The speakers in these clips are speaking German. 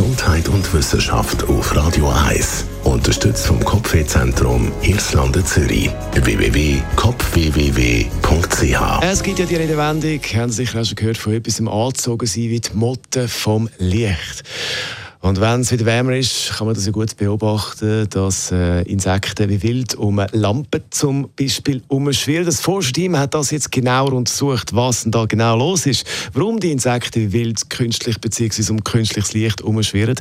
Gesundheit und Wissenschaft auf Radio 1. Unterstützt vom Kopfwehzentrum Irlande Zürich. www.kopfwww.ch Es gibt ja die Redewendung, haben Sie sicher auch schon gehört, von etwas angezogen sein wie die Motte vom Licht. Und wenn es wieder wärmer ist, kann man das ja gut beobachten, dass äh, Insekten wie wild um Lampen zum Beispiel umschwirren. Das Forscherteam hat das jetzt genauer untersucht, was denn da genau los ist, warum die Insekten wie wild künstlich bzw. um künstliches Licht umschwirren.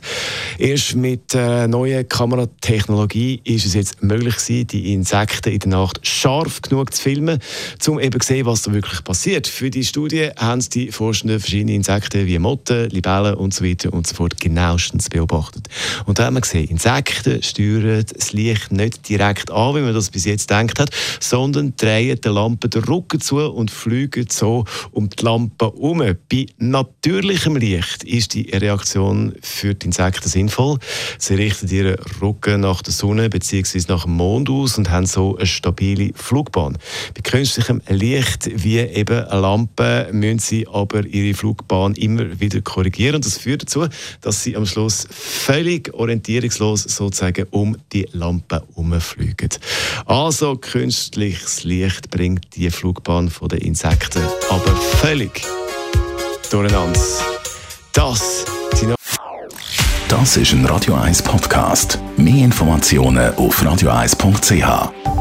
Erst mit äh, neuer Kameratechnologie ist es jetzt möglich gewesen, die Insekten in der Nacht scharf genug zu filmen, um eben zu sehen, was da wirklich passiert. Für die Studie haben die Forschenden verschiedene Insekten wie Motten, Libellen und so weiter und so fort genau genauestens beobachtet. Und da haben wir gesehen, Insekten steuern das Licht nicht direkt an, wie man das bis jetzt gedacht hat, sondern drehen der Lampe den Rücken zu und fliegen so um die Lampe herum. Bei natürlichem Licht ist die Reaktion für die Insekten sinnvoll. Sie richten ihren Rücken nach der Sonne bzw. nach dem Mond aus und haben so eine stabile Flugbahn. Bei künstlichem Licht wie eben eine Lampe müssen sie aber ihre Flugbahn immer wieder korrigieren. Das führt dazu, dass sie am Schluss Schluss völlig orientierungslos sozusagen um die Lampe herumfliegen. Also künstliches Licht bringt die Flugbahn der Insekten aber völlig durcheinander. Das sind Das ist ein Radio 1 Podcast. Mehr Informationen auf radio1.ch.